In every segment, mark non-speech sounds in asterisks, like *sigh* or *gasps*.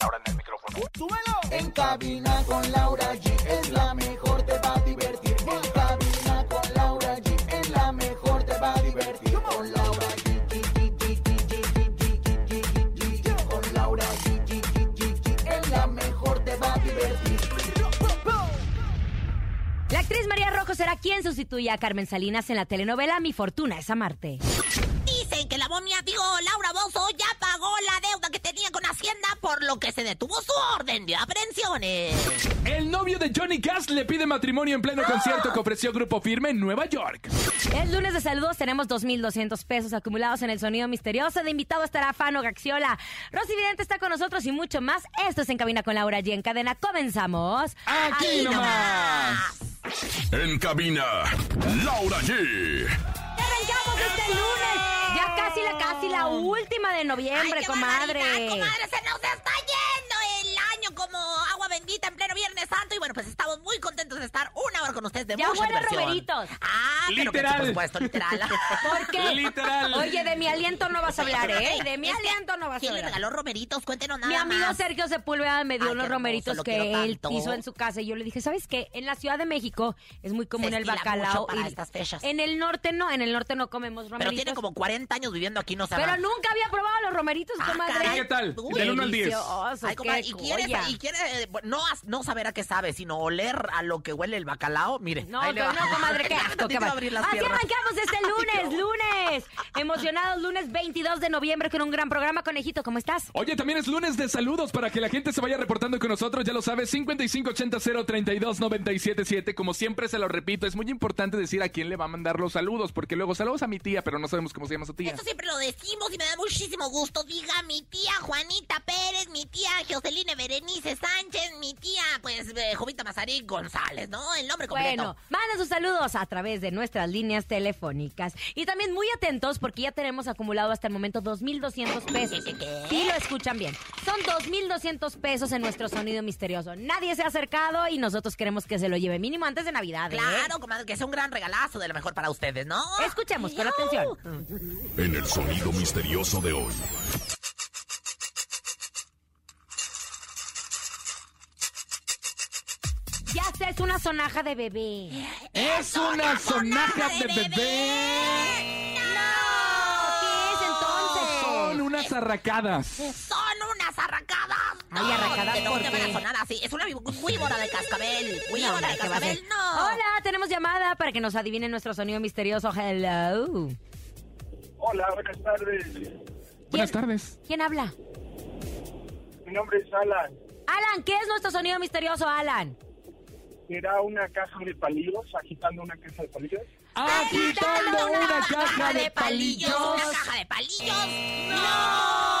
Ahora en el micrófono. ¡Súbelo! En cabina con Laura G es la mejor, te va a divertir. En cabina con Laura G es la mejor, te va a divertir. Con Laura G. Con Laura G. Es la mejor, te va a divertir. La actriz María Rojo será quien sustituya a Carmen Salinas en la telenovela Mi Fortuna es Amarte. Dicen que la momia, digo, Laura Bozo ya pagó la por lo que se detuvo su orden de aprehensiones. El novio de Johnny Cash le pide matrimonio en pleno concierto que ofreció Grupo Firme en Nueva York. El lunes de saludos tenemos 2.200 pesos acumulados en el sonido misterioso. De invitado estará Fano Gaxiola. Rosy Vidente está con nosotros y mucho más. Esto es En Cabina con Laura G. En cadena comenzamos. Aquí Ahí nomás. En cabina, Laura G. Arrancamos este lunes. Ya casi la, casi la última de noviembre, Ay, qué comadre. comadre, se nos está yendo el como agua bendita en pleno Viernes Santo. Y bueno, pues estamos muy contentos de estar una hora con ustedes de Ya mucha huele diversión. romeritos. Ah, pero Literal. por supuesto, literal. *laughs* ¿Por qué? Literal. Oye, de mi aliento no vas a hablar, ¿eh? De mi Es que, aliento no vas a ¿Quién le hablar. regaló romeritos? Cuéntenos nada Mi amigo más. Sergio Sepúlveda me dio Ay, unos hermoso, romeritos lo que él tanto. hizo en su casa y yo le dije, ¿sabes qué? En la Ciudad de México es muy común Se el bacalao. mucho para y estas fechas. En el norte no, en el norte no comemos romeritos. Pero tiene como 40 años viviendo aquí, no sabe. Pero nunca había probado los romeritos, Ah, comadre. caray. ¿Qué tal? Uy, Del uno al diez. Deliciosos, Ay, comadre, y quiere, joya. Y quiere eh, no, no saber a qué sabe, sino oler a lo que huele el bacalao. Mire, No, ahí le que va. no, comadre, qué *laughs* asco, Te qué abrir las Así piernas. arrancamos este lunes, lunes. Emocionados, lunes 22 de noviembre con un gran programa. Conejito, ¿cómo estás? Oye, también es lunes de saludos para que la gente se vaya reportando con nosotros, ya lo sabes, 5580-032-977. Como siempre se lo repito, es muy importante decir a quién le va a mandar los saludos, porque luego saludos a mi tía, pero no sabemos cómo se llama su tía. Esto siempre lo decimos y me da muchísimo gusto. Diga mi tía Juanita Pérez, mi tía Joseline Berenice Sánchez, mi tía, pues, eh, Jovita Mazarí González, ¿no? El nombre completo. Bueno, manda sus saludos a través de nuestras líneas telefónicas. Y también muy atentos porque ya tenemos acumulado hasta el momento 2.200 pesos. ¿Qué? Sí, lo escuchan bien. Son 2.200 pesos en nuestro sonido misterioso. Nadie se ha acercado y nosotros queremos que se lo lleve mínimo antes de Navidad. ¿eh? Claro, comadre, que sea un gran regalazo de lo mejor para ustedes, ¿no? Escuchemos con atención. En el sonido misterioso de hoy. Ya sé, es una sonaja de bebé. Es una sonaja de bebé. ¿Qué es entonces? Son unas arracadas. Son unas arracadas. Ay, arracadas, ¿De dónde ¿por qué? van a sonar así? Es una víbora de cascabel. Víbora de ¿qué va a ser? cascabel, no. Hola, tenemos llamada para que nos adivinen nuestro sonido misterioso. Hello. Hola, buenas tardes. Buenas tardes. ¿Quién habla? Mi nombre es Alan. Alan, ¿qué es nuestro sonido misterioso, Alan? Era una caja de palillos, agitando una caja de palillos. Agitando una caja de palillos. ¿Una caja de palillos? ¡No!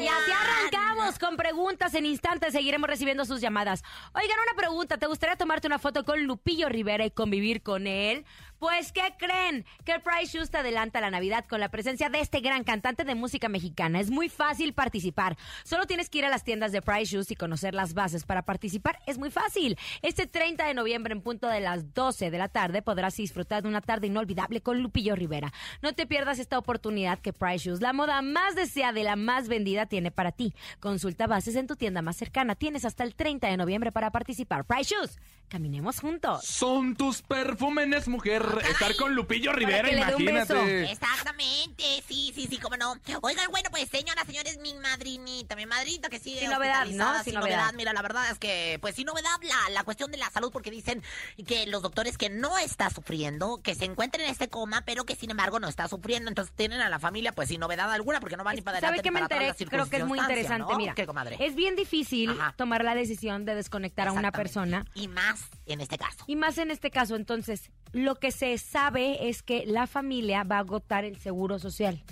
Y así arrancamos con preguntas. En instantes seguiremos recibiendo sus llamadas. Oigan, una pregunta. ¿Te gustaría tomarte una foto con Lupillo Rivera y convivir con él? Pues, ¿qué creen? Que Price Shoes te adelanta la Navidad con la presencia de este gran cantante de música mexicana. Es muy fácil participar. Solo tienes que ir a las tiendas de Price Shoes y conocer las bases para participar. Es muy fácil. Este 30 de noviembre, en punto de las 12 de la tarde, podrás disfrutar de una tarde inolvidable con Lupillo Rivera. No te pierdas esta oportunidad que Price Shoes, la moda más deseada y la más vendida, tiene para ti. Consulta bases en tu tienda más cercana. Tienes hasta el 30 de noviembre para participar. Price Shoes, caminemos juntos. Son tus perfúmenes, mujer. Estar con Lupillo Rivera, que le dé un imagínate. Exactamente, sí, sí, sí, cómo no. Oigan, bueno, pues señoras, señores, mi madrinita, mi madrinita que sigue Sin novedad, ¿no? Sin Sin novedad. novedad. Mira, la verdad es que, pues sin novedad, la, la cuestión de la salud, porque dicen que los doctores que no está sufriendo, que se encuentra en este coma, pero que sin embargo no está sufriendo. Entonces tienen a la familia, pues sin novedad alguna, porque no van ni para ¿Sabe adelante qué ni me enteré? Creo que es muy interesante. ¿no? Mira, ¿Qué, comadre? es bien difícil Ajá. tomar la decisión de desconectar a una persona. Y más en este caso. Y más en este caso, entonces, lo que se sabe es que la familia va a agotar el seguro social.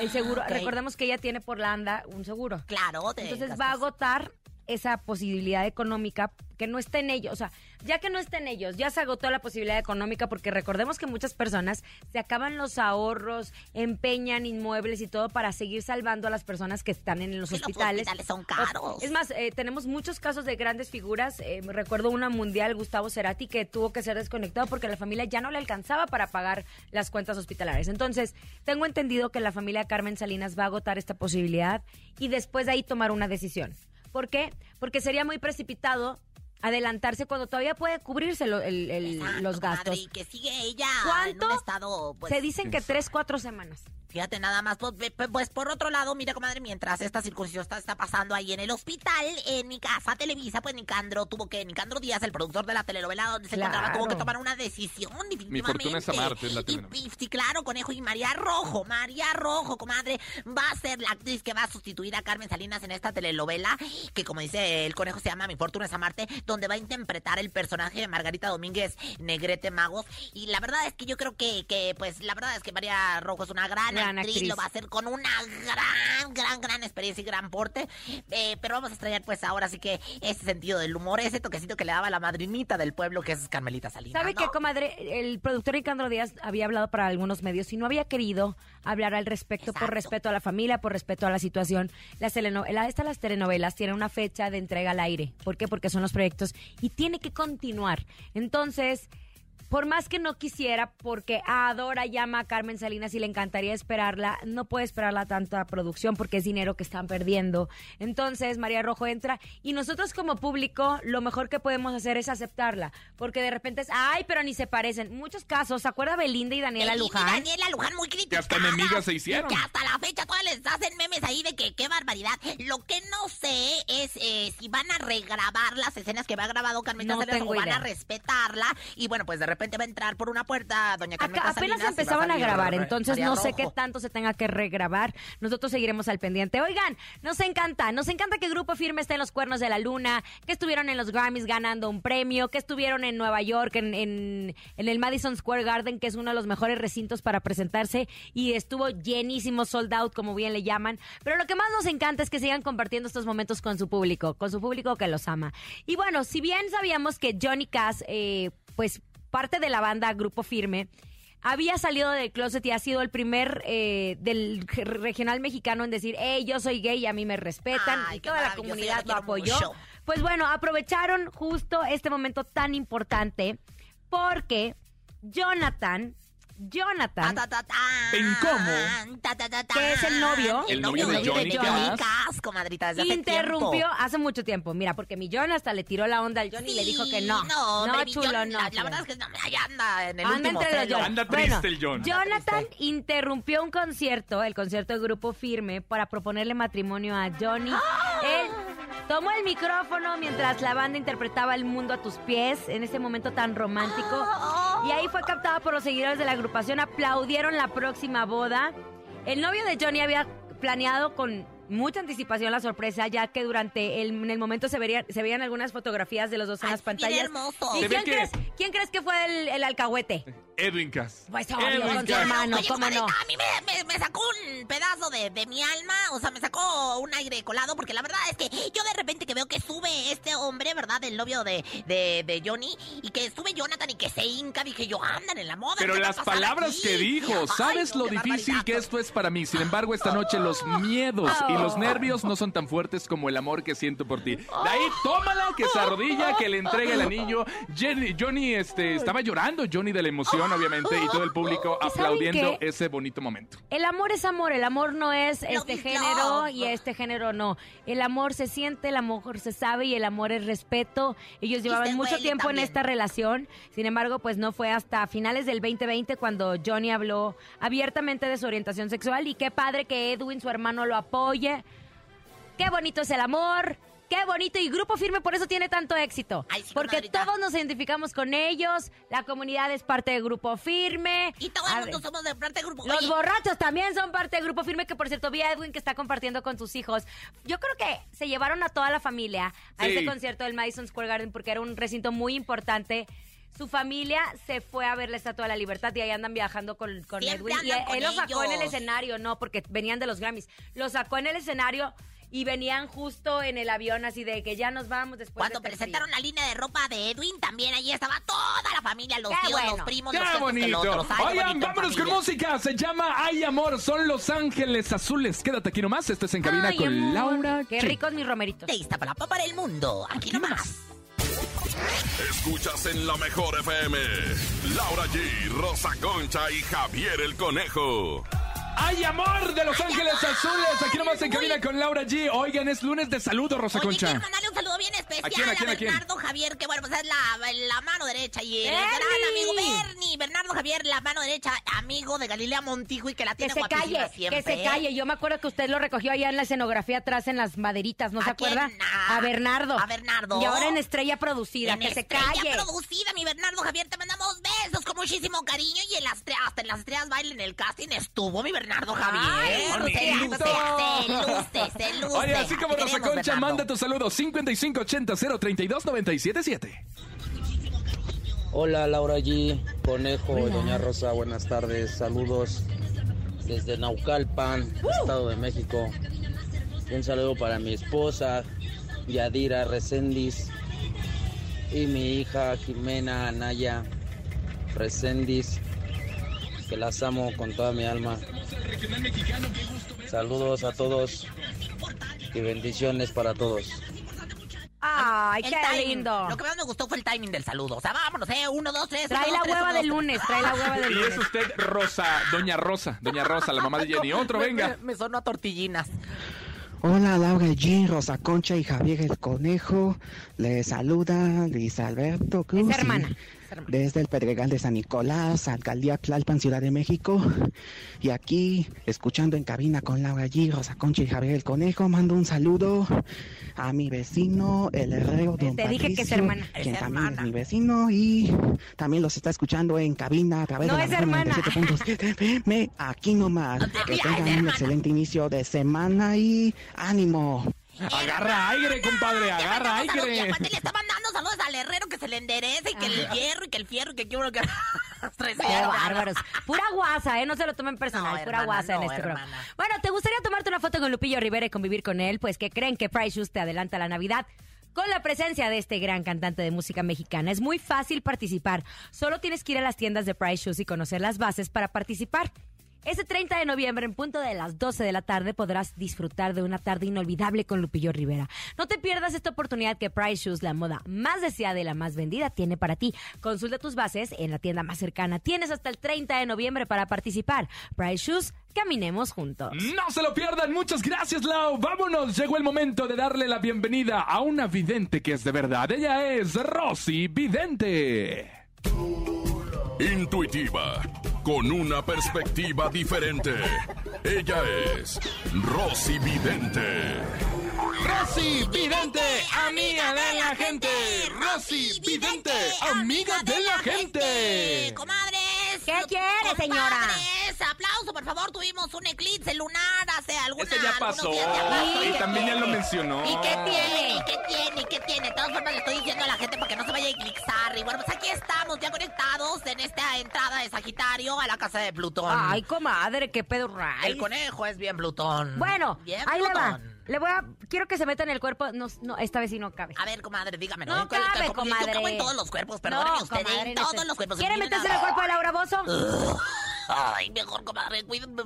El seguro, recordemos que ella tiene por la ANDA un seguro. Claro, de Entonces gastos. va a agotar esa posibilidad económica que no está en ellos. O sea, ya que no está en ellos, ya se agotó la posibilidad económica porque recordemos que muchas personas se acaban los ahorros, empeñan inmuebles y todo para seguir salvando a las personas que están en los Sí, los hospitales. hospitales son caros. Es más, eh, tenemos muchos casos de grandes figuras. Eh, recuerdo una mundial, Gustavo Cerati, que tuvo que ser desconectado porque la familia ya no le alcanzaba para pagar las cuentas hospitalarias. Entonces, tengo entendido que la familia Carmen Salinas va a agotar esta posibilidad y después de ahí tomar una decisión. ¿Por qué? Porque sería muy precipitado adelantarse cuando todavía puede cubrirse lo- el- el- Exacto, los gastos. que sigue ella ¿Cuánto? en un estado, pues, Se dicen que tres, cuatro semanas. Fíjate nada más, pues, pues, por otro lado, mira, comadre, mientras esta circuncisión está, está pasando ahí en el hospital, en mi casa Televisa, pues Nicandro tuvo que, Nicandro Díaz, el productor de la telenovela donde se Claro. encontraba, tuvo que tomar una decisión definitivamente. Mi fortuna es amarte, es la telenovela. sí, claro, Conejo y María Rojo, María Rojo, comadre, va a ser la actriz que va a sustituir a Carmen Salinas en esta telenovela, que como dice el Conejo se llama Mi fortuna es amarte, donde va a interpretar el personaje de Margarita Domínguez Negrete Magos. Y la verdad es que yo creo que, que pues, la verdad es que María Rojo es una gran, Gran actriz, actriz. lo va a hacer con una gran, gran, gran experiencia y gran porte. Eh, pero vamos a extrañar, pues, ahora sí que ese sentido del humor, ese toquecito que le daba la madrinita del pueblo, que es Carmelita Salinas. ¿Sabe ¿no? qué, comadre? El productor Ricandro Díaz había hablado para algunos medios y no había querido hablar al respecto por respeto a la familia, por respeto a la situación. Las telenovelas, estas las telenovelas tienen una fecha de entrega al aire. ¿Por qué? Porque son los proyectos y tiene que continuar. Entonces, por más que no quisiera, porque adora llama a Carmen Salinas y le encantaría esperarla, no puede esperarla tanta producción porque es dinero que están perdiendo. Entonces, María Rojo entra y nosotros como público lo mejor que podemos hacer es aceptarla, porque de repente es, ay, pero ni se parecen. Muchos casos, ¿se acuerda Belinda y Daniela Belinda y Luján? Daniela Luján muy criticadas. hasta enemigas se hicieron. Que hasta la fecha todavía les hacen memes ahí de que qué barbaridad. Lo que no sé es eh, si van a regrabar las escenas que va grabado Carmelita No Salinas tengo o van idea. a respetarla. Y bueno, pues de repente va a entrar por una puerta doña Acá Carmelita apenas Salinas empezaban a grabar, entonces María no sé qué tanto se tenga que regrabar. Nosotros seguiremos al pendiente. Oigan, nos encanta, nos encanta que Grupo Firme esté en los cuernos de la luna, que estuvieron en los Grammys ganando un premio, que estuvieron en Nueva York, en, en, en el Madison Square Garden, que es uno de los mejores recintos para presentarse, y estuvo llenísimo, sold out, como bien le llaman. Pero lo que más nos encanta es que sigan compartiendo estos momentos con su público, con su público que los ama. Y bueno, si bien sabíamos que Johnny Cass, eh, pues parte de la banda Grupo Firme, había salido del closet y ha sido el primer eh, del regional mexicano en decir, hey, yo soy gay y a mí me respetan. Ay, y toda la comunidad lo apoyó. mucho. Pues bueno, aprovecharon justo este momento tan importante porque Jonathan, Jonathan, Ta, ta, ta, ta. ¿En cómo? Ta, ta, ta, ta. Que es el novio. El novio de Johnny comadrita, desde hace interrumpió hace mucho tiempo. Mira, porque mi John hasta le tiró la onda al Johnny y le dijo que no. No, hombre, mi chulo, John, no. la, verdad es que no, allá anda en el Anda último entre los. John. Anda Bueno, triste el John. Jonathan interrumpió un concierto, el concierto de Grupo Firme, para proponerle matrimonio a Johnny. Él tomó el micrófono mientras la banda interpretaba El mundo a tus pies en ese momento tan romántico. *gasps* Y ahí fue captada por los seguidores de la agrupación. Aplaudieron la próxima boda. El novio de Johnny había planeado con mucha anticipación la sorpresa, ya que durante el, en el momento se, verían, se veían algunas fotografías de los dos en Ay, las bien pantallas. hermoso. ¿Y quién que- crees, quién crees que fue el, el alcahuete? Edwin Cass. Pues obvio, Edwin con su hermano, Oye, ¿cómo no? A mí me, me- me sacó de, mi alma, o sea, me sacó un aire colado, porque la verdad es que yo de repente que veo que sube este hombre, ¿verdad? El novio de, de, de Johnny, y que sube Jonathan y que se hinca, dije yo, andan en la moda. Pero ¿qué va a las palabras aquí? que dijo, Ay, ¿sabes no, lo difícil barbaridad. que esto es para mí? Sin embargo, esta noche *laughs* los miedos y los nervios no son tan fuertes como el amor que siento por ti. De ahí, tómala, que se arrodilla, que le entregue el *laughs* anillo. Jenny- Johnny este, estaba llorando, Johnny de la emoción, obviamente, y todo el público ¿Y saben aplaudiendo ese bonito momento. El amor es amor, el amor no es este género y este género no. El amor se siente, el amor se sabe y el amor es respeto. Ellos llevaban mucho tiempo en esta relación, sin embargo, pues no fue hasta finales del 2020 cuando Johnny habló abiertamente de su orientación sexual y qué padre que Edwin, su hermano, lo apoye. Qué bonito es el amor. Qué bonito y Grupo Firme por eso tiene tanto éxito. Ay, sí, porque todos nos identificamos con ellos, la comunidad es parte de Grupo Firme. Y todo A el mundo ver. somos de parte del grupo. Los Oye, borrachos también son parte del grupo firme, que por cierto vi a Edwin que está compartiendo con sus hijos. Yo creo que se llevaron a toda la familia a Sí. ese concierto del Madison Square Garden porque era un recinto muy importante. Su familia se fue a ver la Estatua de la Libertad y ahí andan viajando con, con Edwin. Y él, con lo sacó en el escenario, no, porque venían de los Grammys. Lo sacó en el escenario y venían justo en el avión así de que ya nos vamos después Cuando de este presentaron la línea de ropa de Edwin, también allí estaba toda la familia, los Qué tíos, bueno. los primos, ¡Qué los bonito! los otros. Ay, Oigan, bonito vámonos con música. Se llama Ay Amor, son Los Ángeles Azules. Quédate aquí nomás. Esto es En Cabina Ay, con amor, Laura Qué G. ricos mis romeritos. De Iztapalapa para el mundo, aquí nomás. Escuchas en la mejor FM. Laura G, Rosa Concha y Javier el Conejo. ¡Ay, amor de Los Ángeles Azules! Aquí nomás en cabina con Laura G. Oigan, es lunes de saludo, Rosa Oye, Concha. quiero mandarle un saludo bien especial ¿A quién, a quién, a quién? Bernardo Javier, que bueno, pues es la, la mano derecha y el ¡Bernie! gran amigo Bernie. Bernardo Javier, la mano derecha, amigo de Galilea Montijo y que la Que tiene se guapísima calle, siempre. que se calle. Yo me acuerdo que usted lo recogió allá en la escenografía atrás en las maderitas, ¿no se acuerda? Ah, a Bernardo. a Bernardo. Y ahora en Estrella Producida, En que se Estrella calle. producida, mi Bernardo Javier, te mandamos besos muchísimo cariño y en las hasta en las estrellas baile en el casting estuvo mi Bernardo Javier. Ay, se luce, se luce. Oye, así como Rosa queremos, Concha, Bernardo. manda tu saludo 5580 032 977 Hola Laura G, Conejo, Doña Rosa, buenas tardes, saludos desde Naucalpan, Estado de México. Un saludo para mi esposa, Yadira Recendis, y mi hija Jimena Anaya Recendis, que las amo con toda mi alma. Saludos a todos y bendiciones para todos. Ay, El qué timing. lindo. Lo que más me gustó fue el timing del saludo. O sea, vámonos, eh. Uno, dos, tres. Trae uno, la hueva del lunes, trae la hueva del Y lunes. es usted Rosa, Doña Rosa, Doña Rosa, la mamá de Jenny. Otro, venga. Me, me sonó a tortillinas. Hola Laura G, Rosa Concha y Javier el Conejo. Les saluda Luis Alberto Cruz. Es hermana. Desde el Pedregal de San Nicolás, Alcaldía Tlalpan, Ciudad de México. Y aquí, escuchando en cabina con Laura G, Rosa Concha y Javier el Conejo, mando un saludo a mi vecino, el herrero Don Te dije que es hermana. quien Es también hermana. es mi vecino y también los está escuchando en cabina a través No de la mejor hermana. 97.7 FM. Aquí nomás. No Que tengan un excelente inicio de semana y ánimo. Agarra aire, compadre, agarra Y aire. aparte le está mandando saludos al herrero que se le enderece y que el hierro y que el fierro y que quiero que... *laughs* Qué bárbaros. Pura guasa, ¿eh? No se lo tomen personal. No, pura hermana, guasa en este programa. Bueno, ¿te gustaría tomarte una foto con Lupillo Rivera y convivir con él? Pues que creen que Price Shoes te adelanta la Navidad. Con la presencia de este gran cantante de música mexicana es muy fácil participar. Solo tienes que ir a las tiendas de Price Shoes y conocer las bases para participar. Este 30 de noviembre, en punto de las 12 de la tarde, podrás disfrutar de una tarde inolvidable con Lupillo Rivera. No te pierdas esta oportunidad que Price Shoes, la moda más deseada y la más vendida, tiene para ti. Consulta tus bases en la tienda más cercana. Tienes hasta el 30 de noviembre para participar. Price Shoes, caminemos juntos. No se lo pierdan, muchas gracias Lau. Vámonos, llegó el momento de darle la bienvenida a una vidente que es de verdad. Ella es Rosy Vidente. Intuitiva, con una perspectiva diferente. Ella es Rosy Vidente. Rosy Vidente, amiga de la gente. Rosy Vidente, amiga de la gente. Comadres. ¿Qué quiere, señora? Aplauso, por favor. Tuvimos un eclipse lunar hace algunas Ese ya pasó. días, ya pasó. Y también ya lo mencionó. ¿Y qué tiene? ¿Y qué tiene? ¿Y qué tiene? De todas formas le estoy diciendo a la gente para que no se vaya a eclipsar. Y bueno, pues aquí estamos ya conectados en esta entrada de Sagitario a la casa de Plutón. Ay, comadre, qué pedo ray. El conejo es bien Plutón. Bueno, bien ahí le va. Plutón. Le voy a... Quiero que se meta en el cuerpo. No, no esta vez sí no cabe. A ver, comadre, dígame. No ¿Cuál- cabe, como- comadre. Yo cago en todos los cuerpos, perdóneme usted. comadre, en no todos los cuerpos. ¿Quiere meterse en el cuerpo de Laura Bozo? *laughs* Ay, mejor, comadre, cuídame,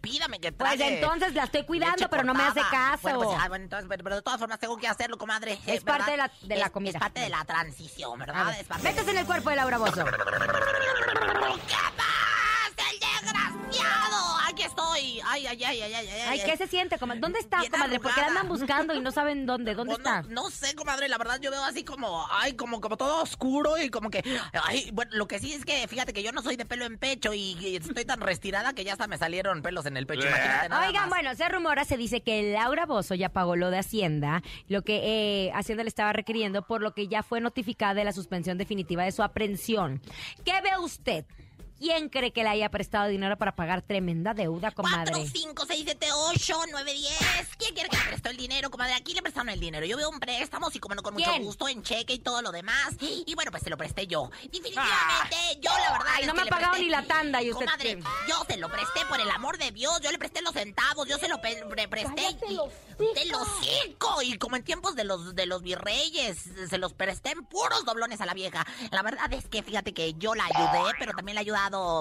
pídame que Pues trague entonces la estoy cuidando, pero no me hace caso. Bueno, pues, ah, bueno, entonces, pero, pero de todas formas tengo que hacerlo, comadre. Es parte de la- de la Es- comida. Es parte de la transición, ¿verdad? ver, Es parte métese en el cuerpo de Laura Bozo. Ay, ay, ay, ay, ay, ay. Ay, ¿qué se siente, comadre? ¿Dónde está, Bien comadre? Porque andan buscando y no saben *laughs* dónde. ¿Dónde Pues no- está? No, sé, comadre, la verdad yo veo así como, ay, como, como todo oscuro y como que, ay, bueno, lo que sí es que, fíjate que yo no soy de pelo en pecho y, y estoy tan retirada que ya hasta me salieron pelos en el pecho, imagínate nada Oigan, más. bueno, se rumora, se dice que Laura Bozo ya pagó lo de Hacienda, lo que eh, Hacienda le estaba requiriendo, por lo que ya fue notificada de la suspensión definitiva de su aprehensión. ¿Qué ve usted? ¿Quién cree que le haya prestado dinero para pagar tremenda deuda, 4, comadre? 5, 6, 7, 8, 9, 10. ¿Quién quiere que le prestó el dinero, comadre? Aquí le prestaron el dinero. Yo veo un préstamo, sí, como no, con mucho gusto, en cheque y todo lo demás. Y bueno, pues se lo presté yo. Definitivamente, yo la verdad. Ay, es no que me ha pagado presté- ni la tanda y usted Comadre, qué? yo se lo presté por el amor de Dios. Yo le presté los centavos, yo se lo pre- presté. y- de los cinco. Y como en tiempos de los, de los virreyes, se los presté en puros doblones a la vieja. La verdad es que fíjate que yo la ayudé, pero también le ha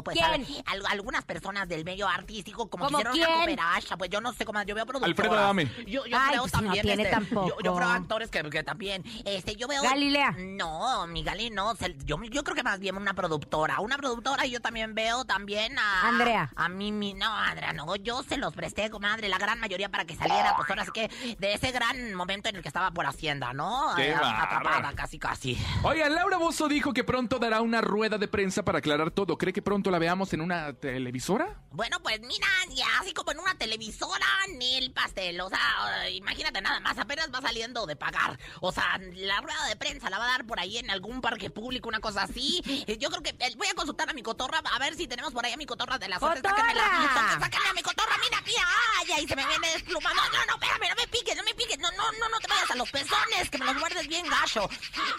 pues, a, ¿Quién? al- algunas personas del medio artístico, como ¿Cómo quisieron quién? cooperacha, pues yo no sé cómo, yo veo productoras. Alfredo Adame. Yo, yo Ay, creo pues, no también, tiene este, tampoco. Yo, yo creo actores que, que también, este, yo veo... Galilea. No, mi Gali no, se- yo, yo creo que más bien una productora, una productora y yo también veo también a... Andrea. A mí, mi, no, Andrea, no, yo se los presté, comadre, la gran mayoría para que saliera, pues ahora sí que de ese gran momento en el que estaba por Hacienda, ¿no? Qué Eh, Atrapada, casi, casi. Oigan, Laura Bozo dijo que pronto dará una rueda de prensa para aclarar todo. ¿Cree que pronto la veamos en una televisora? Bueno, pues mira, ya así como en una televisora, ni el pastel. O sea, imagínate nada más, apenas va saliendo de pagar. O sea, la rueda de prensa la va a dar por ahí en algún parque público, una cosa así. Eh, Yo creo que eh, voy a consultar a mi cotorra a ver si tenemos por ahí a mi cotorra de la suerte. ¡Cotorra! sáquenme a mi cotorra, mira, mira. Ay, ahí se me viene desplumando. No, no, espérame, no me piques, no me piques. No, no, no, no te vayas a los pezones, que me los guardes bien gacho.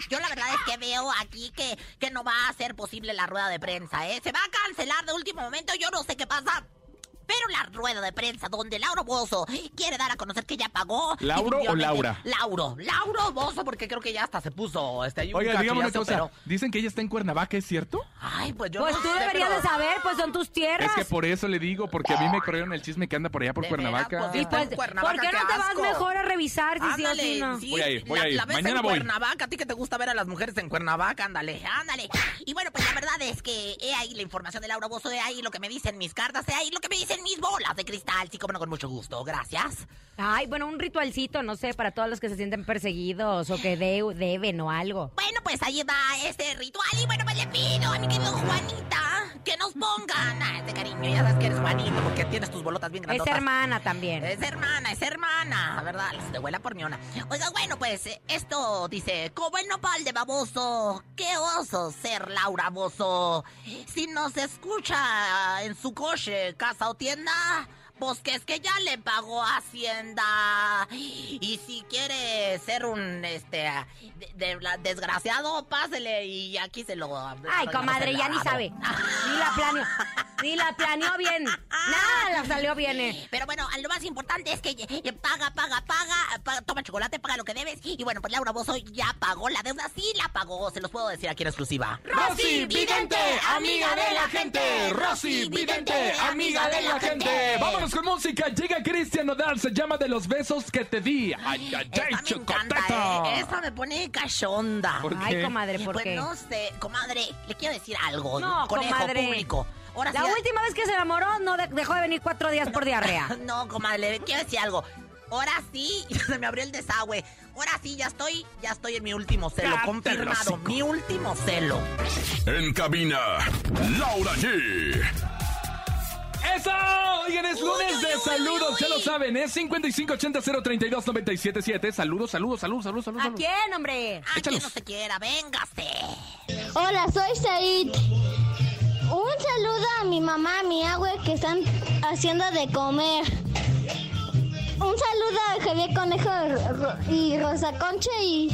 Yo la verdad es que veo aquí que, que no va a ser posible la rueda de prensa, ¿eh? Se va a cancelar de último momento, yo no sé qué pasa. Pero la rueda de prensa donde Lauro Bozo quiere dar a conocer que ya pagó. ¿Lauro o Laura? Lauro, Lauro Bozo, porque creo que ya hasta se puso este un Oiga, dígame una cosa. Dicen que ella está en Cuernavaca, ¿es cierto? Ay, pues yo Pues no tú sé, deberías pero- de saber, pues son tus tierras. Es que por eso le digo, porque a mí me corrieron el chisme que anda por allá por. Cuernavaca. Pues, Y pues, Cuernavaca, ¿por qué no te vas mejor a revisar si sí o Ándale, si no? sí, Voy a ir, voy la, a ir. la ves Mañana en voy. Cuernavaca, a ti que te gusta ver a las mujeres en Cuernavaca, ándale, ándale. Y bueno, pues la verdad es que he ahí la información de Laura Bozo, he ahí lo que me dicen mis cartas, he ahí lo que me dicen mis bolas de cristal, sí, como no, con mucho gusto, gracias. Ay, bueno, un ritualcito, no sé, para todos los que se sienten perseguidos o que *gasps* de- deben o algo. Bueno, pues ahí va este ritual y bueno, pues le pido a mi querido Juanita que nos pongan a este cariño, ya sabes que eres Juanito porque tienes tus bolotas bien Es grandotas. hermana también. Es hermana, es hermana, ¿verdad? Se te huela por mi ona. Oiga, bueno, pues eh, esto dice, como el nopal de baboso, qué oso ser Laura Bozo. Si nos escucha en su coche, casa o tienda, pues que es que ya le pagó Hacienda. Y si quiere ser un, este, de- de- la- desgraciado, pásele y aquí se lo... Ay, comadre, ya ni sabe. Ni la planeó. Ni la planeó bien. Nada la salió bien. eh. Pero bueno, lo más importante es que eh, paga, paga, paga, paga, toma chocolate, paga lo que debes. Y bueno, pues Laura Bozo ya pagó la deuda, sí la pagó, se los puedo decir aquí en exclusiva. Rosy Vidente, amiga de la gente. Rosy Vidente, amiga de la gente. Vámonos con música. Llega Cristian Nodal, se llama De los besos que te di. Ay, ay, ay, Esta me encanta, chocoteta. ¿eh? Esta me pone cachonda. ¿Por Ay, comadre, ¿por pues qué? no sé, comadre, le quiero decir algo. No, conejo comadre. público. Ahora La sí, última vez que se enamoró no de- dejó de venir cuatro días por diarrea. *laughs* No, comadre, quiero decir algo. Ahora sí, *laughs* se me abrió el desagüe. Ahora sí, ya estoy, ya estoy en mi último celo, Cállate, confirmado. hocico. Mi último celo. En cabina, Laura G. ¡Eso! Oigan, es lunes Uy, de uy, uy, saludos, uy. ya lo saben, es 5580-032-977. Saludos, saludos, saludos, saludos, saludos. ¿A quién, hombre? Échalos. que no se quiera, véngase. Hola, soy Said. Un saludo a mi mamá, a mi agua que están haciendo de comer. Un saludo a Javier Conejo y Rosa Concha y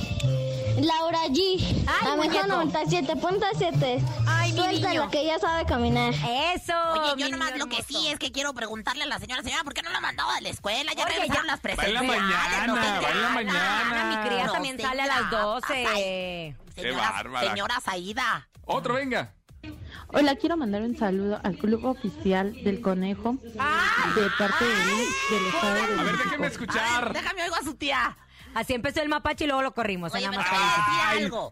Laura G. Ay, la mejor muñeco. 97.7. Ay, mi Suéltala niño. que ya sabe caminar. Eso. Oye, yo nomás lo que sí es que quiero preguntarle a la señora, señora, ¿por qué no la mandaba a la escuela? Ya Oye, regresaron ya. las Va en la mañana, no va en la mañana. mi cría No también sale a las 12. Señora, Qué bárbara. señora Saída. Otro, venga. Hola, quiero mandar un saludo al club oficial del conejo de parte de Luis del estado de A ver, México. déjenme escuchar. Déjame oigo a su tía. Así empezó el mapache y luego lo corrimos. Oye, nada más decir algo.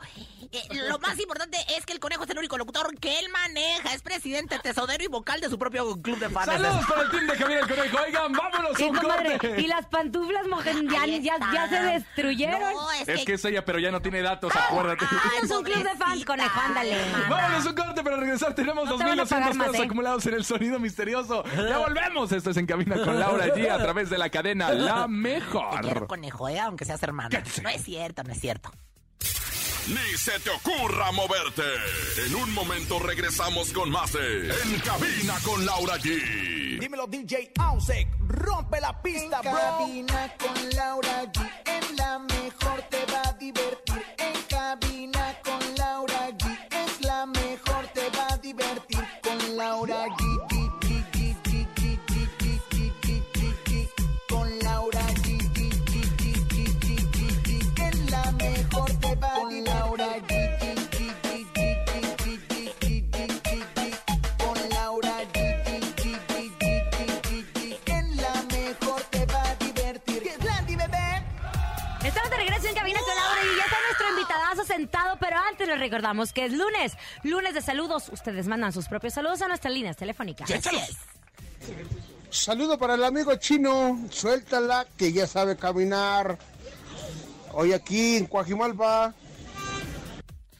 Eh, lo más importante es que el conejo es el único locutor que él maneja. Es presidente, tesorero y vocal de su propio club de fans. Saludos para el team de Javier el Conejo. Oigan, vámonos a un corte. Y las pantuflas mojen, ya, Ahí ya, ya se destruyeron. No, es, Es que es ella, pero ya no tiene datos, acuérdate. Ay, Tienes un club de fans, conejo, ándale. Vámonos a un corte para regresar. Tenemos No te van a 2.200 pagar más, pesos ¿eh? acumulados en el sonido misterioso. Ya volvemos. Esto es En Cabina con Laura G a través de la cadena La Te quiero, Mejor. conejo, ¿eh? Aunque seas hermano. Cállese. No es cierto, no es cierto. ni se te ocurra moverte. En un momento regresamos con más de En Cabina con Laura G. Dímelo, DJ Ausek. Rompe la pista, En bro. cabina con Laura G. En la mejor te les recordamos que es lunes, lunes de saludos. Ustedes mandan sus propios saludos a nuestras líneas telefónicas. Saludo para el amigo chino, suéltala que ya sabe caminar. Hoy aquí en Coajimalpa.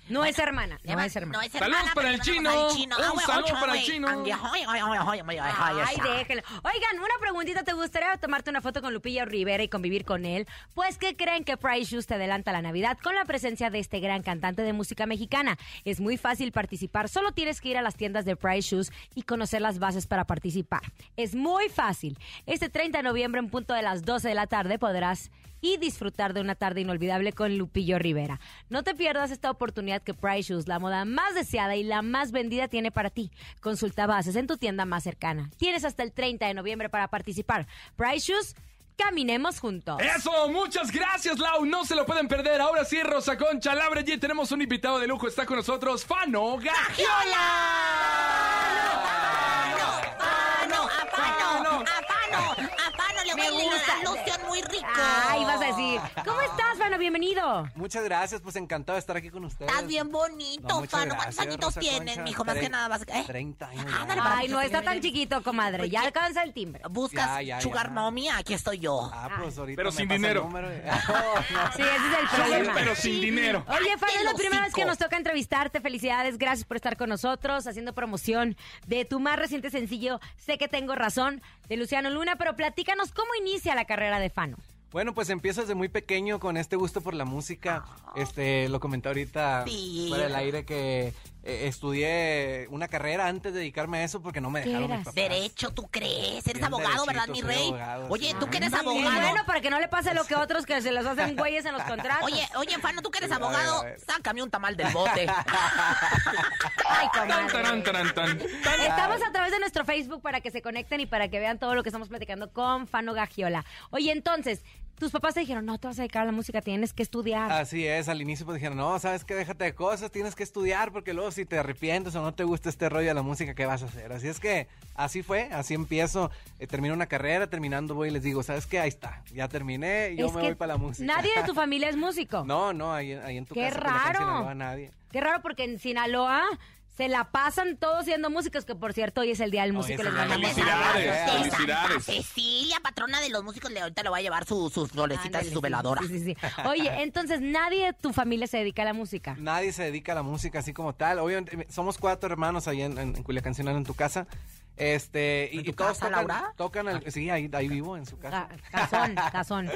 No es hermana, no es hermana. No es Saludos para el chino. Un Ah, saludo para el chino. Ay, déjenlo. Oigan, una preguntita, ¿te gustaría tomarte una foto con Lupillo Rivera y convivir con él? Pues, ¿qué creen que Price Shoes te adelanta la Navidad con la presencia de este gran cantante de música mexicana? Es muy fácil participar, solo tienes que ir a las tiendas de Price Shoes y conocer las bases para participar. Es muy fácil. Este 30 de noviembre, en punto de las 12 de la tarde, podrás y disfrutar de una tarde inolvidable con Lupillo Rivera. No te pierdas esta oportunidad que Price Shoes, la moda más deseada y la más vendida, tiene para ti. Consulta bases en tu tienda más cercana. Tienes hasta el 30 de noviembre para participar. Price Shoes, caminemos juntos. Eso, muchas gracias, Lau. No se lo pueden perder. Ahora sí, Rosa Concha, Laura G. Tenemos un invitado de lujo. Está con nosotros, Fano ¡Afano! Me gusta. loción muy rico. Ay, vas a decir. ¿Cómo estás, Fano? Bienvenido. Muchas gracias, pues encantado de estar aquí con ustedes. Estás bien bonito, No, Fano. ¿Cuántos añitos tienes, mijo? Más que nada vas. ¿eh? 30 años. Ándale, Ay, no está tan chiquito, comadre. Ya alcanza el timbre. ¿Buscas Ya, ya, sugar ya. mommy? Aquí estoy yo. Ah, pues ahorita Pero me sin dinero. No. *laughs* Sí, ese es el problema. Pero sin dinero. Oye, Fano, es la primera vez que nos toca entrevistarte. Felicidades, gracias por estar con nosotros, haciendo promoción de tu más reciente sencillo, Sé que tengo razón, de Luciano Luna. Pero platícanos cómo inicia la carrera de Fano. Bueno, pues empiezo desde muy pequeño con este gusto por la música. Este, lo comenté ahorita Ah. Sí. fuera del aire que eh, estudié una carrera antes de dedicarme a eso porque no me ¿Qué dejaron mis eras? papás. Derecho, ¿tú crees? Eres Bien abogado, ¿verdad, mi rey? abogado, Oye, sí. tú que eres Y abogado. bueno, para que no le pase lo que otros que se los hacen *laughs* güeyes en los contratos. Oye, oye, Fano, tú que eres A ver, abogado, a ver. sácame un tamal del bote. *laughs* Ay, tan. Estamos a través de nuestro Facebook para que se conecten y para que vean todo lo que estamos platicando con Fano Gagiola. Oye, entonces, tus papás te dijeron, no te vas a dedicar a la música, tienes que estudiar. Así es, al inicio pues dijeron, no, sabes qué, déjate de cosas, tienes que estudiar porque luego si te arrepientes o no te gusta este rollo de la música, ¿qué vas a hacer? Así es que así fue, así empiezo, eh, termino una carrera, terminando voy y les digo, ¿sabes qué? Ahí está, ya terminé y yo Es me que voy para la música. Nadie de tu *laughs* familia es músico. No, no, ahí, ahí en tu Qué casa raro. Sinaloa, nadie. Qué raro porque en Sinaloa se la pasan todos siendo músicos, que por cierto hoy es el día del músico. es les mandamos Felicidades, felicidades. Cecilia, patrona de los músicos, le ahorita le va a llevar su- sus florecitas Ándale, y su sí, veladora. sí, sí, sí. Oye, *laughs* entonces nadie de tu familia se dedica a la música. Nadie se dedica a la música así como tal. Obviamente, somos cuatro hermanos ahí en, en, en Culiacán, Sinaloa, en tu casa. Este, y, ¿En tu y todos casa, tocan, Laura? tocan el- sí, ahí, ahí vivo, en su casa. Ca- Cazón, *laughs* cazón.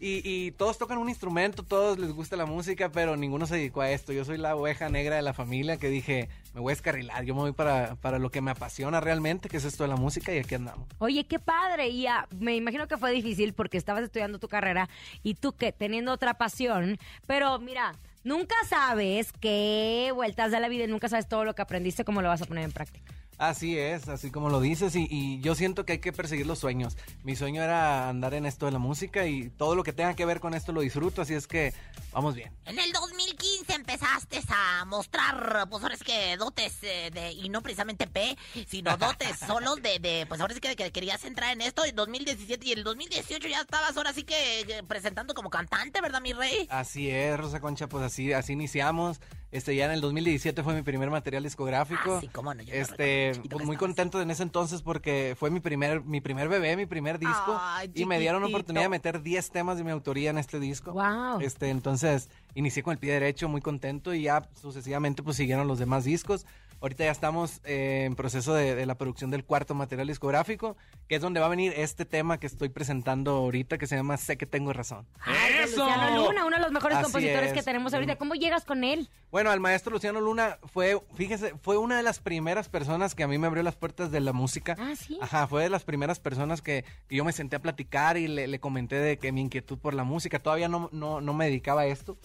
Y, y todos tocan un instrumento, todos les gusta la música, pero ninguno se dedicó a esto. Yo soy la oveja negra de la familia que dije, me voy a escarrilar, yo me voy para, para lo que me apasiona realmente, que es esto de la música, y aquí andamos. Oye, qué padre. Y ah, me imagino que fue difícil porque estabas estudiando tu carrera y tú que teniendo otra pasión. Pero mira, nunca sabes qué vueltas da la vida y nunca sabes todo lo que aprendiste, cómo lo vas a poner en práctica. Así es, así como lo dices, y, y yo siento que hay que perseguir los sueños. Mi sueño era andar en esto de la música y todo lo que tenga que ver con esto lo disfruto, así es que vamos bien. En el 2015 empezaste a mostrar, pues ahora es que dotes eh, de, y no precisamente P, sino dotes *laughs* solos de, de pues ahora sí que, que querías entrar en esto en 2017 y en el 2018 ya estabas ahora sí que eh, presentando como cantante, ¿verdad, mi rey? Así es, Rosa Concha, pues así, así iniciamos. Este, ya en el 2017 fue mi primer material discográfico. Ah, sí, cómo no, yo este, recuerdo, pues muy contento en ese entonces porque fue mi primer, mi primer bebé, mi primer disco. Ay, y me dieron chiquitito. oportunidad de meter 10 temas de mi autoría en este disco. Wow. Este, entonces inicié con el pie derecho, muy contento y ya sucesivamente pues siguieron los demás discos. Ahorita ya estamos eh, en proceso de, de la producción del cuarto material discográfico, que es donde va a venir este tema que estoy presentando ahorita, que se llama Sé que tengo razón. Ay, de Luciano Luna, uno de los mejores Así compositores que es. tenemos ahorita. ¿Cómo llegas con él? Bueno, al maestro Luciano Luna fue, fíjese, fue una de las primeras personas que a mí me abrió las puertas de la música. Ah, sí. Ajá, fue de las primeras personas que, que yo me senté a platicar y le, le comenté de que mi inquietud por la música, todavía no, no, no me dedicaba a esto.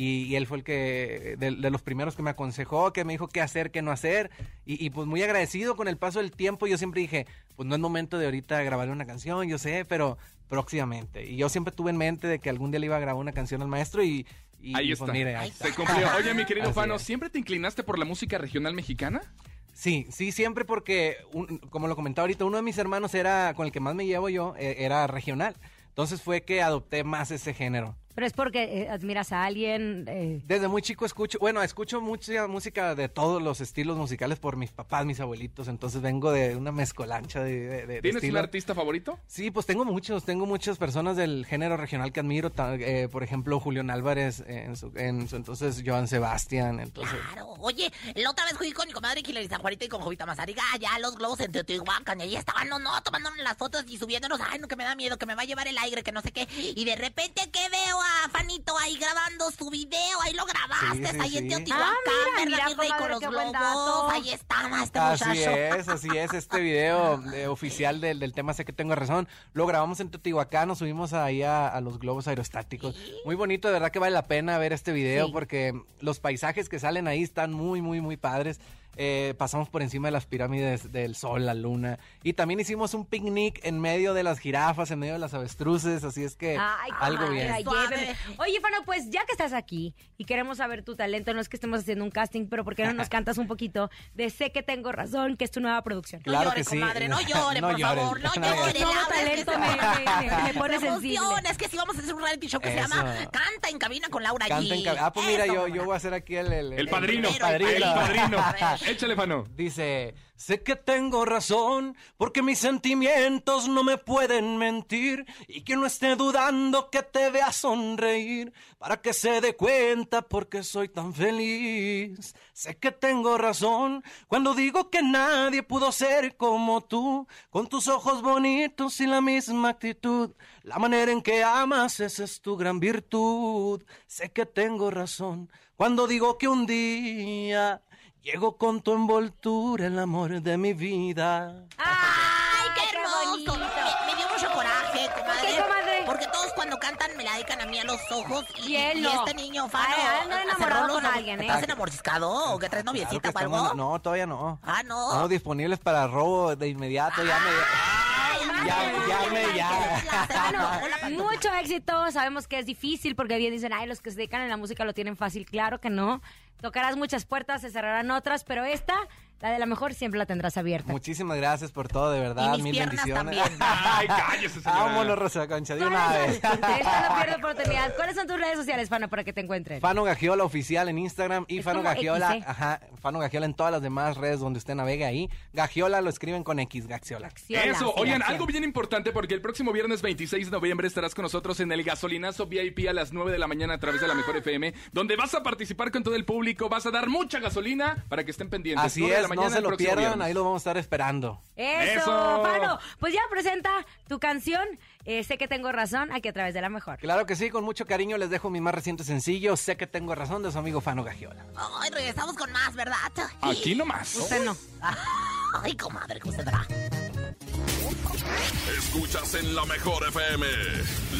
Y, y él fue el que, de, de los primeros que me aconsejó, que me dijo qué hacer, qué no hacer. Y, y, pues muy agradecido con el paso del tiempo. Yo siempre dije, pues no es momento de ahorita grabar una canción, yo sé, pero próximamente. Y yo siempre tuve en mente de que algún día le iba a grabar una canción al maestro y... y Ahí pues, está. mire, ahí Se está. cumplió. Oye, mi querido *laughs* Fano. ¿siempre te inclinaste por la música regional mexicana? Sí, sí, siempre porque, un- como lo comentaba ahorita, uno de mis hermanos era, con el que más me llevo yo, eh, era regional. Entonces fue que adopté más ese género. Pero es porque eh, admiras a alguien. eh, Desde muy chico escucho, bueno, escucho mucha música de todos los estilos musicales por mis papás, mis abuelitos, entonces vengo de una mezcolancha de, de, de- de ¿Tienes un estilo. artista favorito? Sí, pues tengo muchos, tengo muchas personas del género regional que admiro, eh, por ejemplo, Julián Álvarez, eh, en su, en su entonces Joan Sebastián, entonces... Claro. Oye, la otra vez fui con mi comadre Hilary San Juanita y con Jovita Mazariga allá a los globos en Teotihuacán y ahí estaban, no, no, tomándonos las fotos y subiéndonos, ay, no, que me da miedo, que me va a llevar el aire, que no sé qué. Y de repente que veo a Fanito ahí grabando su video, ahí lo grabaste, Sí, sí, ahí en. Teotihuacán, Ah, mira, ¿verdad, mira, mi con los globos? Ahí estaba este Así muchacho. es, así es, este video eh, oficial del, del tema Sé que tengo razón, lo grabamos en Teotihuacán, nos subimos ahí a, a los globos aerostáticos. Muy bonito, de verdad que vale la pena ver este video Sí. porque los paisajes que salen ahí están muy, muy, muy padres. Eh, pasamos por encima de las pirámides del sol, la luna. Y también hicimos un picnic en medio de las jirafas, en medio de las avestruces, así es que Ay, algo comadre, bien. lléveme. Oye, Fano, pues ya que estás aquí y queremos saber tu talento, no es que estemos haciendo un casting, pero ¿por qué no nos *laughs* cantas un poquito de Sé que tengo razón, que es tu nueva producción? No llore, que sí. comadre, no *laughs* llore, No por llores. favor, no *laughs* No llore. que talento me- me- me pone Me sensible. Es que si vamos a hacer un reality show que se llama Canta en cabina con Laura Canta en G. cab- Ah, pues mira, Eso, yo, voy a hacer aquí el... El, El padrino. El padrino. El padrino. Échale, Fano. Dice, sé que tengo razón, porque mis sentimientos no me pueden mentir, y que no esté dudando que te vea sonreír, para que se dé cuenta porque soy tan feliz. Sé que tengo razón cuando digo que nadie pudo ser como tú, con tus ojos bonitos y la misma actitud. La manera en que amas, esa es tu gran virtud. Sé que tengo razón cuando digo que un día Llego con tu envoltura, el amor de mi vida. ¡Ay, qué hermoso! bonito. Me, me dio mucho coraje, comadre. qué, comadre? Porque todos cuando cantan me la dedican a mí a los ojos. Y, Y él y no. este niño, Fano. Ay, cerró enamorado con alguien, ¿eh? ¿Estás enamoriscado o que traes Claro que noviecita o algo? estamos- no, todavía no. Ah, no. Estamos disponibles para robo de inmediato, ya me... Ya, ya me, ya. Bueno, *laughs* mucho éxito. Sabemos que es difícil porque bien dicen, ay, los que se dedican a la música lo tienen fácil. Claro que no. Tocarás muchas puertas, se cerrarán otras, pero esta, la de la mejor, siempre la tendrás abierta. Muchísimas gracias por todo, de verdad. Y mis Mil piernas bendiciones. también. *laughs* Ay, cállese, señora. Vámonos, Rosa Concha, de una ¿Cuáles vez. Esta no pierde oportunidad. ¿Cuáles son tus redes sociales, Fano, para que te encuentren? Fano Gagiola oficial en Instagram y Es Fano Gagiola, X, ¿eh? ajá, Fano Gagiola en todas las demás redes donde usted navegue ahí. Gagiola lo escriben con X, Gaxiola. Accióla, Eso, sí, oigan, algo bien importante porque el próximo viernes 26 de noviembre estarás con nosotros en el gasolinazo VIP a las 9 de la mañana a través de la Mejor FM, donde vas a participar con todo el público, vas a dar mucha gasolina para que estén pendientes. Así 9 de es, la no mañana se lo pierdan, viernes. ahí lo vamos a estar esperando. Eso, Eso. Fano. Pues ya presenta tu canción. Eh, sé que tengo razón, aquí a través de la mejor. Claro que sí, con mucho cariño les dejo mi más reciente sencillo, Sé que tengo razón, de su amigo Fano Gagiola. Ay, regresamos con más, ¿verdad? Aquí nomás. Usted no. Ay, comadre, que usted verá. Escuchas en la mejor FM.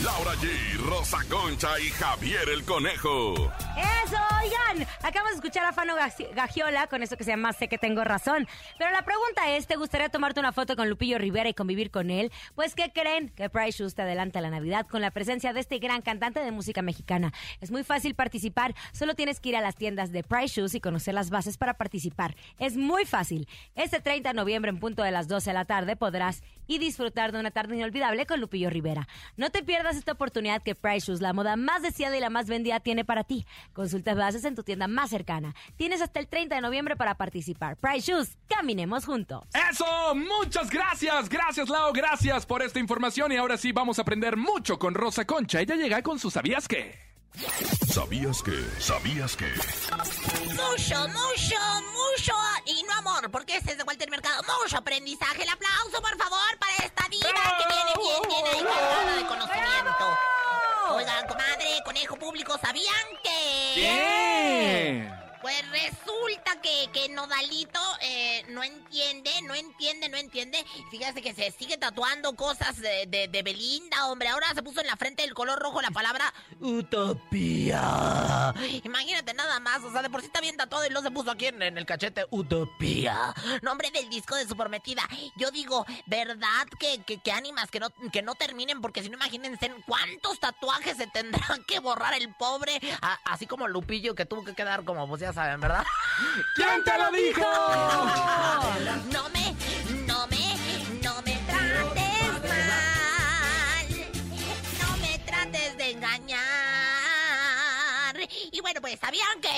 Laura G, Rosa Concha y Javier el Conejo. Eso, oigan, acabamos de escuchar a Fano Gagiola con eso que se llama Sé que tengo razón. Pero la pregunta es, ¿te gustaría tomarte una foto con Lupillo Rivera y convivir con él? Pues, ¿qué creen? Que Price Shoes te adelanta la Navidad con la presencia de este gran cantante de música mexicana. Es muy fácil participar, solo tienes que ir a las tiendas de Price Shoes y conocer las bases para participar. Es muy fácil. Este 30 de noviembre en punto de las 12 de la tarde podrás y disfrutar de una tarde inolvidable con Lupillo Rivera. No te pierdas esta oportunidad que Price Shoes, la moda más deseada y la más vendida, tiene para ti. Consulta bases en tu tienda más cercana. Tienes hasta el 30 de noviembre para participar. Price Shoes, caminemos juntos. Eso, muchas gracias, gracias Lau, gracias por esta información y ahora sí vamos a aprender mucho con Rosa Concha. Ella llega con su ¿sabías qué? ¿Sabías que? ¿Sabías que? Mucho, mucho, mucho. Y no amor, porque este es de Walter Mercado. Mucho aprendizaje. El aplauso, por favor, para esta diva que viene bien, bien ahí cargada de conocimiento. Oigan, comadre, conejo público, ¿sabían que? ¿Qué? Pues resulta que, que Nodalito eh, no entiende, no entiende, no entiende. Fíjate que se sigue tatuando cosas de, de, Belinda, hombre. Ahora se puso en la frente del color rojo la palabra Utopía. Imagínate nada más, o sea, de por sí está bien tatuado y luego se puso aquí en, en el cachete Utopía. Nombre del disco de su prometida. Yo digo, ¿verdad que, que, que ánimas que no, que no terminen? Porque si no, imagínense cuántos tatuajes se tendrán que borrar el pobre. Así como Lupillo que tuvo que quedar como, pues ya saben, ¿verdad? ¿Quién te lo dijo? No me, no me, no me trates mal. No me trates de engañar. Y bueno, pues, ¿sabían que...?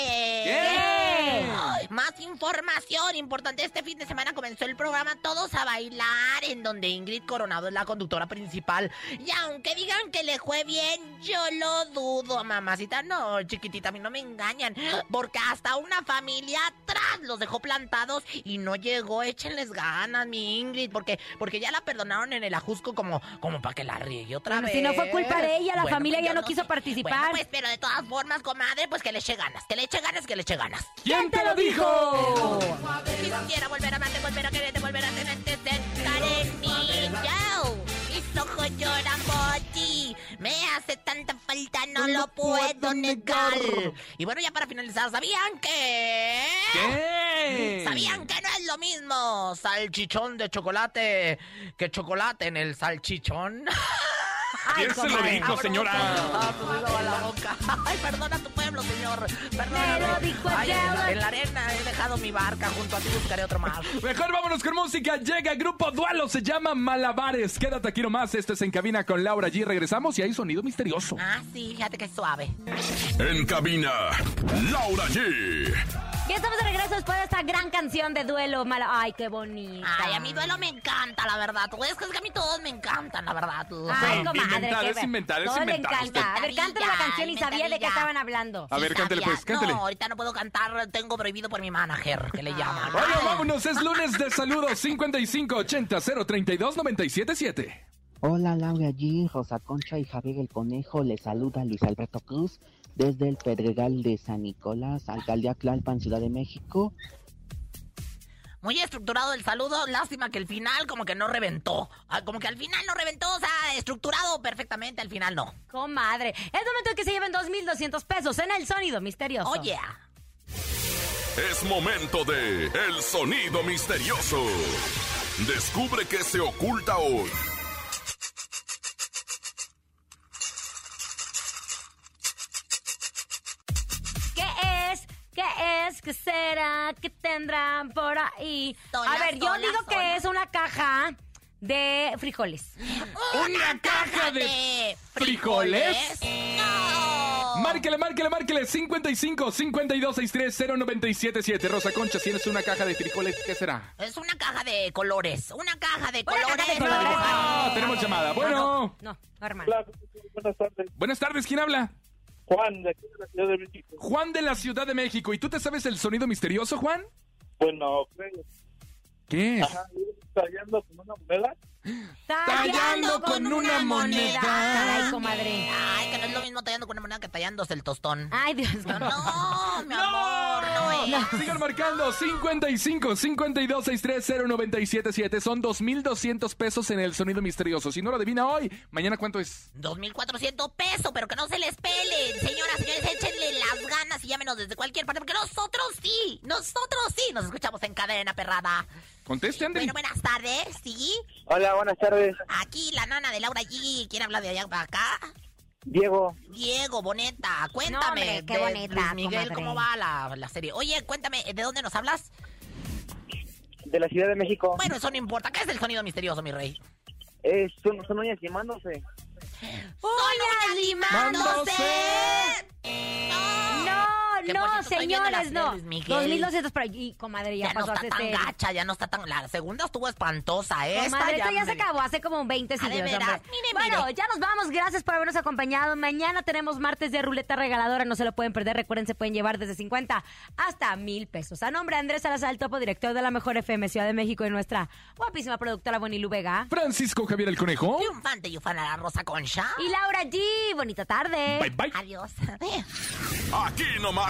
¿Qué? Más información importante. Este fin de semana comenzó el programa Todos a Bailar, en donde Ingrid Coronado es la conductora principal. Y aunque digan que le fue bien, yo lo dudo, mamacita. No, chiquitita, a mí no me engañan. Porque hasta una familia atrás los dejó plantados y no llegó. Échenles ganas, mi Ingrid, porque, porque ya la perdonaron en el ajusco como, como para que la riegue otra Bueno, vez. si no fue culpa de ella, la Bueno, familia pues ya no quiso sé. participar. Bueno, pues, pero de todas formas, comadre, pues que le eche ganas, que le eche ganas, que le eche ganas. ¿Quién te lo dijo? Quisiera volver a amarte, volver a quererte, volver a tenerte cerca de mí. Yo, mis ojos lloran por ti. Me hace tanta falta, no, lo puedo negar. Y bueno, ya para finalizar, ¿sabían que...? ¿Qué? ¿Sabían que no es lo mismo salchichón de chocolate que chocolate en el salchichón? *laughs* ¿Quién se lo dijo, señora? Ah, pues va la boca. *laughs* Ay, perdona a tu pueblo, señor. Perdona. Ay, en la arena he dejado mi barca. Junto a ti buscaré otro más. *laughs* Mejor vámonos con música. Llega el grupo Dualo, se llama Malabares. Quédate aquí nomás. Esto es En Cabina con Laura G. Regresamos y hay sonido misterioso. Ah, sí, fíjate que es suave. En cabina, Laura G. Ya estamos de regreso después de esta gran canción de duelo mala. Ay, qué bonita. Ay, a mi duelo me encanta, la verdad. Tú es que es que a mí todos me encantan, la verdad. Ay, Sí, comadre. inventar, es ve- inventar, es le inventar. encanta. A ver, cántale la canción y sabía de qué estaban hablando. A ver, cántale pues, cántale. No, ahorita no puedo cantar. Tengo prohibido por mi manager, que le llaman. Bueno, vámonos. Es lunes de saludos 5580 032 977. Hola Laura G, Rosa Concha y Javier el Conejo, les saluda Luis Alberto Cruz desde el Pedregal de San Nicolás, Alcaldía Tlalpan, Ciudad de México. Muy estructurado el saludo, lástima que el final como que no reventó. Ah, Como que al final no reventó, o sea, estructurado perfectamente, al final no. Comadre. Es momento de que se lleven 2.200 pesos en el sonido misterioso. Oye, Es momento de El Sonido Misterioso. Descubre qué se oculta hoy. Es? ¿Qué será? ¿Qué tendrán por ahí? Sola, A ver, yo sola, digo sola. que es una caja de frijoles. *gasps* ¿Una caja de frijoles? No. Márquele, márquele, márquele. 55 52 63 0977. Rosa Concha, si eres una caja de frijoles, ¿qué será? Es una caja de colores, una caja de colores. caja de colores. Ah, tenemos llamada. Bueno, No, no, hermano. Hola, buenas tardes. buenas tardes. ¿Quién habla? Juan, de aquí de la Ciudad de México. Juan de la Ciudad de México. ¿Y tú te sabes el sonido misterioso, Juan? Bueno, creo. ¿Qué es? Ajá, tallando con una moneda. Tallando con una moneda. Caray, comadre. Ay, que no es lo mismo tallando con una moneda que tallándose el tostón. Ay, Dios mío. No, mi amor, no es. Sigan marcando 55 52 63 0977. Son 2,200 pesos en el sonido misterioso. Si no lo adivina hoy, mañana cuánto es. 2.400 pesos, pero que no se les pelen. Señoras, señores, échenle las ganas y llámenos desde cualquier parte, porque nosotros sí, nosotros sí nos escuchamos en cadena perrada. Conteste. Bueno, buenas tardes, ¿sí? Hola, buenas tardes. Aquí la nana de Laura G. ¿Quién habla de allá para acá? Diego, Diego, Boneta, cuéntame. hombre, qué de bonita, Luis Miguel, comadre. ¿cómo va la, la serie? Oye, cuéntame, ¿de dónde nos hablas? de la Ciudad de México. Bueno, eso no importa. ¿Qué es el sonido misterioso, mi rey? Es, son, son uñas quemándose. ¡Sonia limándose! No, No, cierto, señores, no. Luis Miguel. 2200 pero y comadre ya, Ya no pasó está hace tan serio. gacha, ya no está tan... La segunda estuvo espantosa, ¿eh? Esta Comadre, esto ya se acabó hace como 20 Ah, de siglos. mire, bueno, mire. ya nos vamos. Gracias por habernos acompañado. Mañana tenemos martes de ruleta regaladora. No se lo pueden perder. Recuerden, se pueden llevar desde 50 hasta mil pesos. A nombre de Andrés Salazar, el topo director de la Mejor FM Ciudad de México y nuestra guapísima productora Bonilu Vega. Francisco Javier el Conejo. Triunfante y ufana la Rosa Concha. Y Laura G. Bonita tarde. Bye, bye. Adiós. Aquí nomás